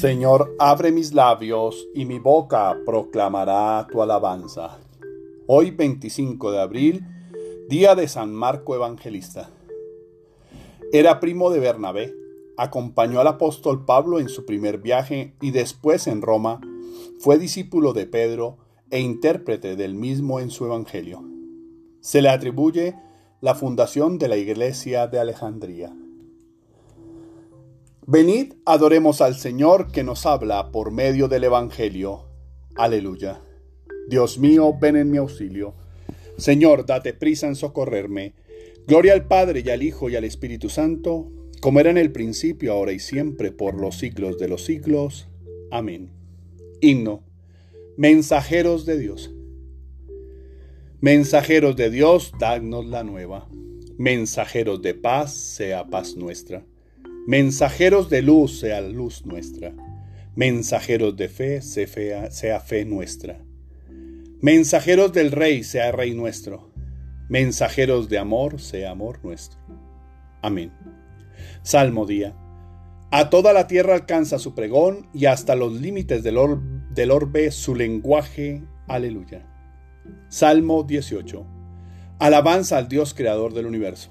Señor, abre mis labios y mi boca proclamará tu alabanza. Hoy 25 de abril, día de San Marco Evangelista. Era primo de Bernabé, acompañó al apóstol Pablo en su primer viaje y después en Roma, fue discípulo de Pedro e intérprete del mismo en su Evangelio. Se le atribuye la fundación de la iglesia de Alejandría. Venid, adoremos al Señor que nos habla por medio del Evangelio. Aleluya. Dios mío, ven en mi auxilio. Señor, date prisa en socorrerme. Gloria al Padre y al Hijo y al Espíritu Santo, como era en el principio, ahora y siempre, por los siglos de los siglos. Amén. Himno. Mensajeros de Dios. Mensajeros de Dios, dadnos la nueva. Mensajeros de paz, sea paz nuestra. Mensajeros de luz sea luz nuestra. Mensajeros de fe sea fe nuestra. Mensajeros del Rey sea Rey nuestro. Mensajeros de amor sea amor nuestro. Amén. Salmo día. A toda la tierra alcanza su pregón y hasta los límites del, del orbe su lenguaje. Aleluya. Salmo 18. Alabanza al Dios creador del universo.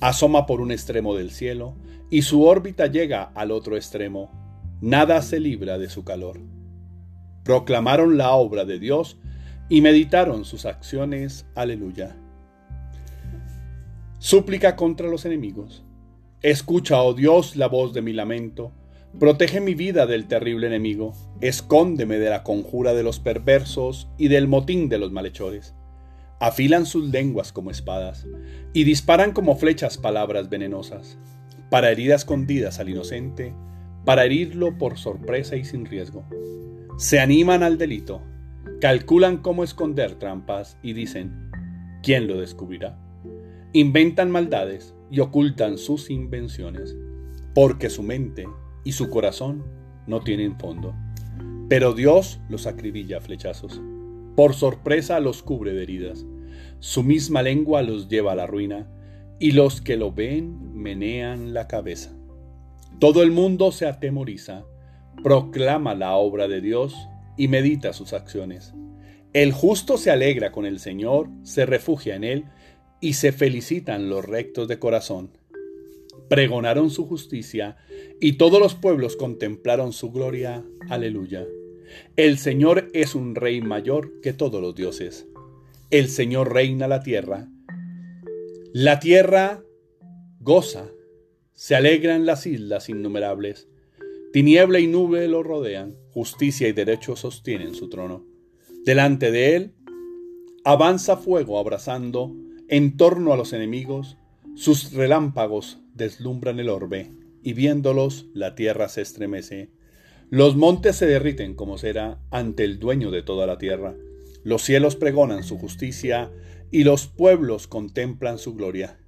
Asoma por un extremo del cielo, y su órbita llega al otro extremo, nada se libra de su calor. Proclamaron la obra de Dios y meditaron sus acciones. Aleluya. Súplica contra los enemigos. Escucha, oh Dios, la voz de mi lamento. Protege mi vida del terrible enemigo. Escóndeme de la conjura de los perversos y del motín de los malhechores. Afilan sus lenguas como espadas y disparan como flechas palabras venenosas para herir escondidas al inocente, para herirlo por sorpresa y sin riesgo. Se animan al delito, calculan cómo esconder trampas y dicen, ¿quién lo descubrirá? Inventan maldades y ocultan sus invenciones, porque su mente y su corazón no tienen fondo. Pero Dios los acribilla a flechazos, por sorpresa los cubre de heridas, su misma lengua los lleva a la ruina, y los que lo ven menean la cabeza. Todo el mundo se atemoriza, proclama la obra de Dios y medita sus acciones. El justo se alegra con el Señor, se refugia en Él y se felicitan los rectos de corazón. Pregonaron su justicia y todos los pueblos contemplaron su gloria. Aleluya. El Señor es un rey mayor que todos los dioses. El Señor reina la tierra la tierra goza, se alegran las islas innumerables. Tiniebla y nube lo rodean, justicia y derecho sostienen su trono. Delante de él avanza fuego abrazando en torno a los enemigos, sus relámpagos deslumbran el orbe, y viéndolos la tierra se estremece. Los montes se derriten como cera ante el dueño de toda la tierra. Los cielos pregonan su justicia y los pueblos contemplan su gloria.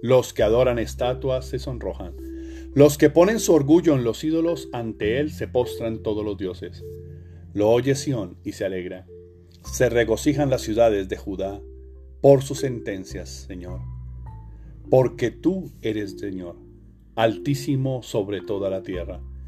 Los que adoran estatuas se sonrojan. Los que ponen su orgullo en los ídolos, ante él se postran todos los dioses. Lo oye Sión y se alegra. Se regocijan las ciudades de Judá por sus sentencias, Señor. Porque tú eres Señor, altísimo sobre toda la tierra,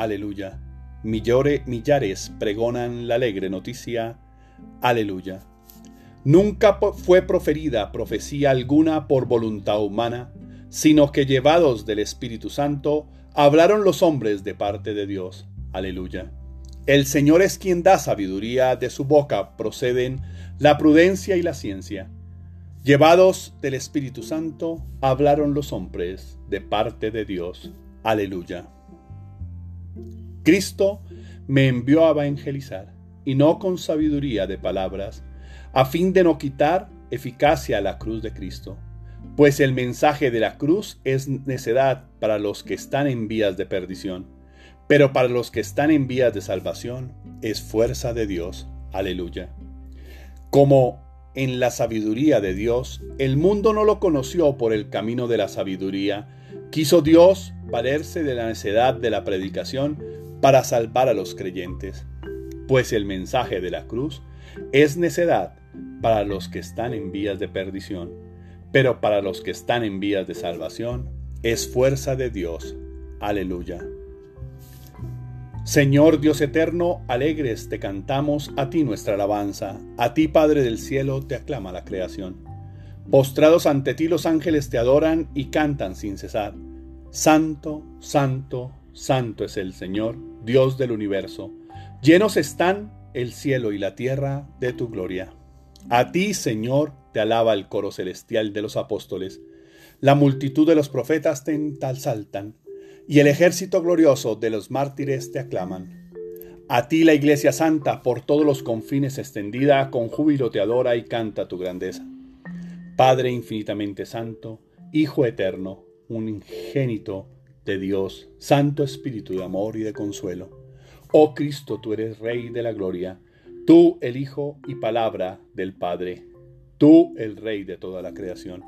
Aleluya. millares pregonan la alegre noticia. Aleluya. Nunca fue proferida profecía alguna por voluntad humana, sino que llevados del Espíritu Santo, hablaron los hombres de parte de Dios. Aleluya. El Señor es quien da sabiduría, de su boca proceden la prudencia y la ciencia. Llevados del Espíritu Santo, hablaron los hombres de parte de Dios. Aleluya. Cristo me envió a evangelizar, y no con sabiduría de palabras, a fin de no quitar eficacia a la cruz de Cristo. Pues el mensaje de la cruz es necedad para los que están en vías de perdición, pero para los que están en vías de salvación es fuerza de Dios. Aleluya. Como en la sabiduría de Dios, el mundo no lo conoció por el camino de la sabiduría, quiso Dios valerse de la necedad de la predicación para salvar a los creyentes, pues el mensaje de la cruz es necedad para los que están en vías de perdición, pero para los que están en vías de salvación es fuerza de Dios. Aleluya. Señor Dios eterno, alegres te cantamos a ti nuestra alabanza, a ti Padre del cielo te aclama la creación. Postrados ante ti los ángeles te adoran y cantan sin cesar. Santo, santo, santo es el Señor, Dios del universo. Llenos están el cielo y la tierra de tu gloria. A ti, Señor, te alaba el coro celestial de los apóstoles. La multitud de los profetas te ensaltan, y el ejército glorioso de los mártires te aclaman. A ti la Iglesia Santa por todos los confines extendida, con júbilo te adora y canta tu grandeza. Padre infinitamente santo, Hijo eterno, un ingénito de Dios, Santo Espíritu de amor y de consuelo. Oh Cristo, tú eres Rey de la gloria, tú el Hijo y palabra del Padre, tú el Rey de toda la creación.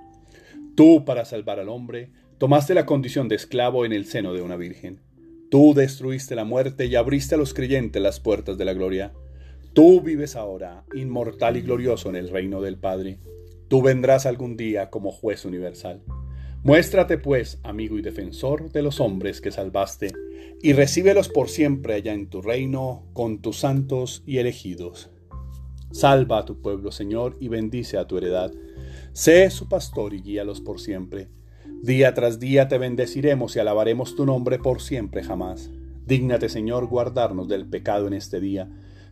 Tú, para salvar al hombre, tomaste la condición de esclavo en el seno de una virgen. Tú destruiste la muerte y abriste a los creyentes las puertas de la gloria. Tú vives ahora, inmortal y glorioso en el reino del Padre. Tú vendrás algún día como juez universal. Muéstrate pues, amigo y defensor de los hombres que salvaste, y recíbelos por siempre allá en tu reino con tus santos y elegidos. Salva a tu pueblo, Señor, y bendice a tu heredad. Sé su pastor y guíalos por siempre. Día tras día te bendeciremos y alabaremos tu nombre por siempre jamás. Dígnate, Señor, guardarnos del pecado en este día.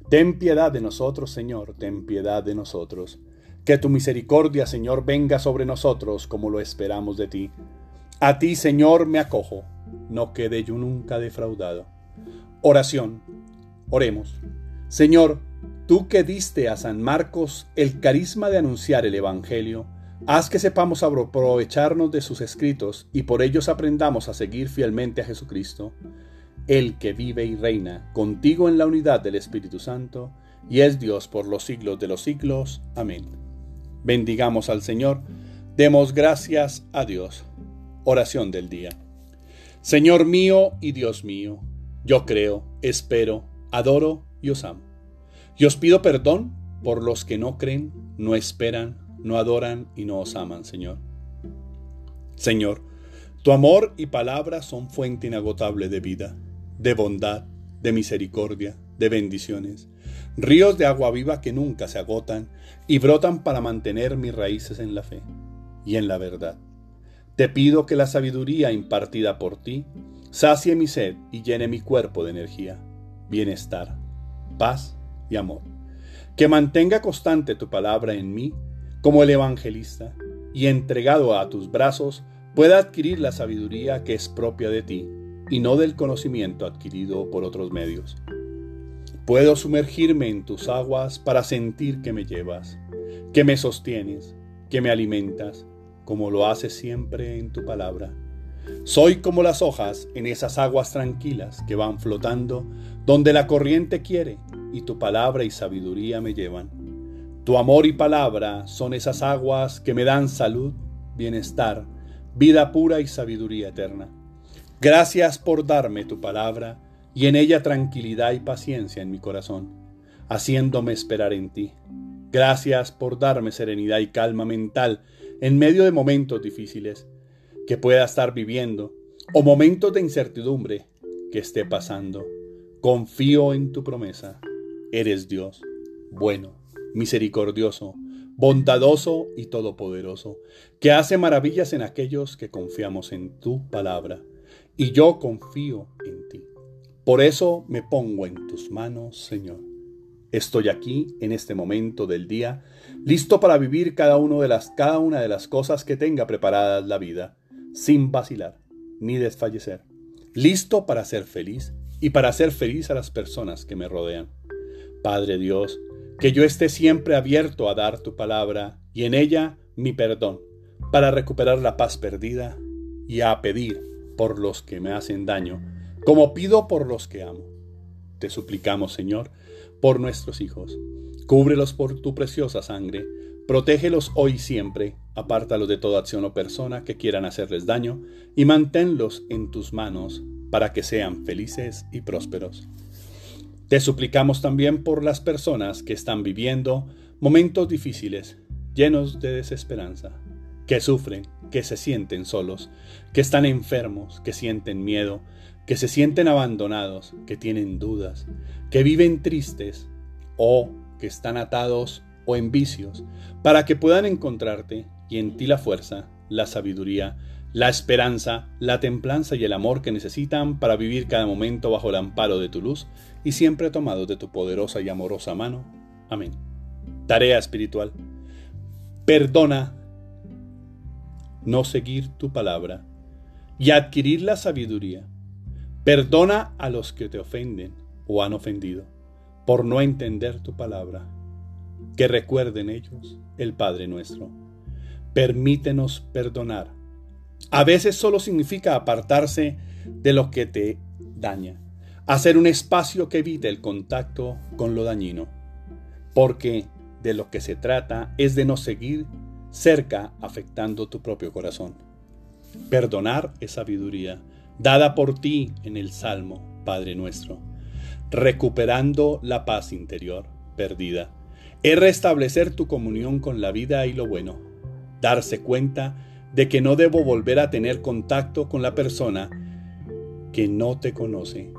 Ten piedad de nosotros, Señor, ten piedad de nosotros. Que tu misericordia, Señor, venga sobre nosotros como lo esperamos de ti. A ti, Señor, me acojo, no quede yo nunca defraudado. Oración. Oremos. Señor, tú que diste a San Marcos el carisma de anunciar el Evangelio, haz que sepamos aprovecharnos de sus escritos y por ellos aprendamos a seguir fielmente a Jesucristo, el que vive y reina contigo en la unidad del Espíritu Santo, y es Dios por los siglos de los siglos. Amén. Bendigamos al Señor, demos gracias a Dios. Oración del día. Señor mío y Dios mío, yo creo, espero, adoro y os amo. Y os pido perdón por los que no creen, no esperan, no adoran y no os aman, Señor. Señor, tu amor y palabra son fuente inagotable de vida, de bondad, de misericordia, de bendiciones, ríos de agua viva que nunca se agotan y brotan para mantener mis raíces en la fe y en la verdad. Te pido que la sabiduría impartida por ti sacie mi sed y llene mi cuerpo de energía, bienestar, paz y amor. Que mantenga constante tu palabra en mí como el evangelista y entregado a tus brazos pueda adquirir la sabiduría que es propia de ti y no del conocimiento adquirido por otros medios. Puedo sumergirme en tus aguas para sentir que me llevas, que me sostienes, que me alimentas, como lo haces siempre en tu palabra. Soy como las hojas en esas aguas tranquilas que van flotando donde la corriente quiere y tu palabra y sabiduría me llevan. Tu amor y palabra son esas aguas que me dan salud, bienestar, vida pura y sabiduría eterna. Gracias por darme tu palabra y en ella tranquilidad y paciencia en mi corazón, haciéndome esperar en ti. Gracias por darme serenidad y calma mental en medio de momentos difíciles que pueda estar viviendo o momentos de incertidumbre que esté pasando. Confío en tu promesa. Eres Dios, bueno, misericordioso, bondadoso y todopoderoso, que hace maravillas en aquellos que confiamos en tu palabra. Y yo confío en. Por eso me pongo en tus manos, Señor. Estoy aquí en este momento del día, listo para vivir cada, las, una de las cosas que tenga preparadas la vida, sin vacilar ni desfallecer, listo para ser feliz y para hacer feliz a las personas que me rodean. Padre Dios, que yo esté siempre abierto a dar tu palabra y en ella mi perdón, para recuperar la paz perdida y a pedir por los que me hacen daño, como pido por los que amo. Te suplicamos, Señor, por nuestros hijos. Cúbrelos por tu preciosa sangre, protégelos hoy y siempre, apártalos de toda acción o persona que quieran hacerles daño, y manténlos en tus manos para que sean felices y prósperos. Te suplicamos también por las personas que están viviendo momentos difíciles, llenos de desesperanza, que sufren, que se sienten solos, que están enfermos, que sienten miedo, que se sienten abandonados, que tienen dudas, que viven tristes o que están atados o en vicios, para que puedan encontrarte y en ti la fuerza, la sabiduría, la esperanza, la templanza y el amor que necesitan para vivir cada momento bajo el amparo de tu luz y siempre tomados de tu poderosa y amorosa mano. Amén. Tarea espiritual. Perdona no seguir tu palabra y adquirir la sabiduría Perdona a los que te ofenden o han ofendido por no entender tu palabra. Que recuerden ellos el Padre nuestro. Permítenos perdonar. A veces solo significa apartarse de lo que te daña, hacer un espacio que evite el contacto con lo dañino, porque de lo que se trata es de no seguir cerca afectando tu propio corazón. Perdonar es sabiduría dada por ti en el Salmo, Padre nuestro, recuperando la paz interior perdida. Es restablecer tu comunión con la vida y lo bueno, darse cuenta de que no debo volver a tener contacto con la persona que no te conoce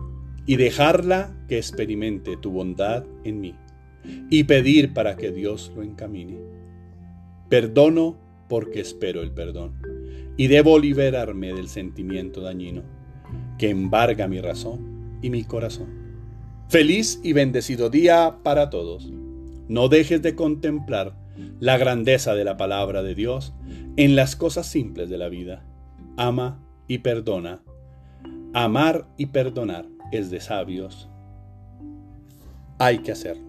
y dejarla que experimente tu bondad en mí y pedir para que Dios lo encamine. Perdono porque espero el perdón y debo liberarme del sentimiento dañino que embarga mi razón y mi corazón. Feliz y bendecido día para todos. No dejes de contemplar la grandeza de la palabra de Dios en las cosas simples de la vida. Ama y perdona. Amar y perdonar es de sabios. Hay que hacerlo.